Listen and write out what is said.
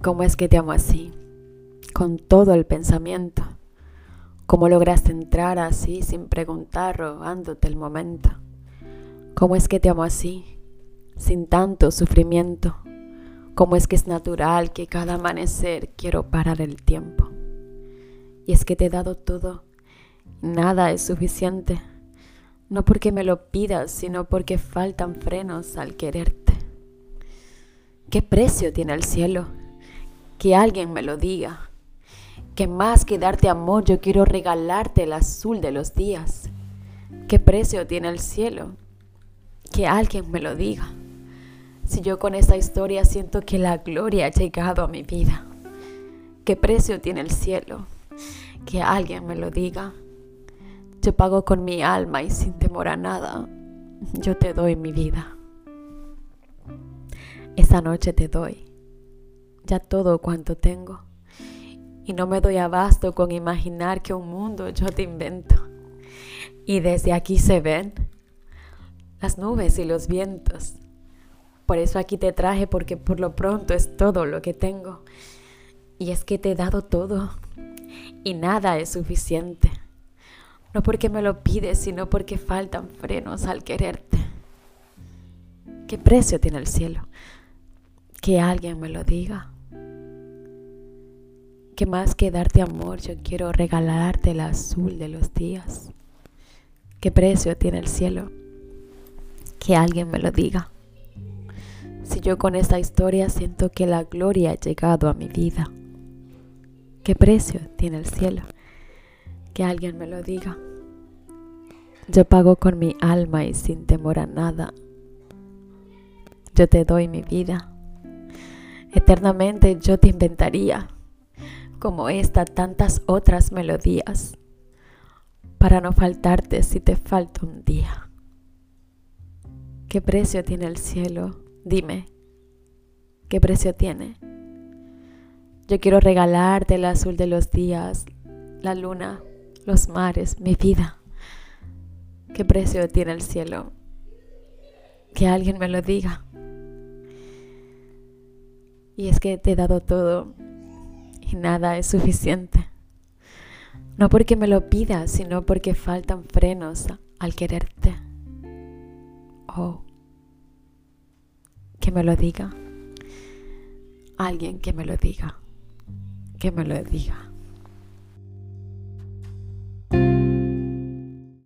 ¿Cómo es que te amo así? Con todo el pensamiento. ¿Cómo lograste entrar así sin preguntar, robándote el momento? ¿Cómo es que te amo así? Sin tanto sufrimiento. ¿Cómo es que es natural que cada amanecer quiero parar el tiempo? Y es que te he dado todo. Nada es suficiente. No porque me lo pidas, sino porque faltan frenos al quererte. ¿Qué precio tiene el cielo? Que alguien me lo diga. Que más que darte amor, yo quiero regalarte el azul de los días. ¿Qué precio tiene el cielo? Que alguien me lo diga. Si yo con esta historia siento que la gloria ha llegado a mi vida. ¿Qué precio tiene el cielo? Que alguien me lo diga. Yo pago con mi alma y sin temor a nada, yo te doy mi vida. Esta noche te doy ya todo cuanto tengo. Y no me doy abasto con imaginar que un mundo yo te invento. Y desde aquí se ven las nubes y los vientos. Por eso aquí te traje porque por lo pronto es todo lo que tengo. Y es que te he dado todo y nada es suficiente. No porque me lo pides, sino porque faltan frenos al quererte. ¿Qué precio tiene el cielo? Que alguien me lo diga que más que darte amor, yo quiero regalarte el azul de los días. ¿Qué precio tiene el cielo? Que alguien me lo diga. Si yo con esta historia siento que la gloria ha llegado a mi vida. ¿Qué precio tiene el cielo? Que alguien me lo diga. Yo pago con mi alma y sin temor a nada. Yo te doy mi vida. Eternamente yo te inventaría como esta tantas otras melodías, para no faltarte si te falta un día. ¿Qué precio tiene el cielo? Dime, ¿qué precio tiene? Yo quiero regalarte el azul de los días, la luna, los mares, mi vida. ¿Qué precio tiene el cielo? Que alguien me lo diga. Y es que te he dado todo y nada es suficiente. No porque me lo pidas, sino porque faltan frenos al quererte. Oh, que me lo diga. Alguien que me lo diga. Que me lo diga.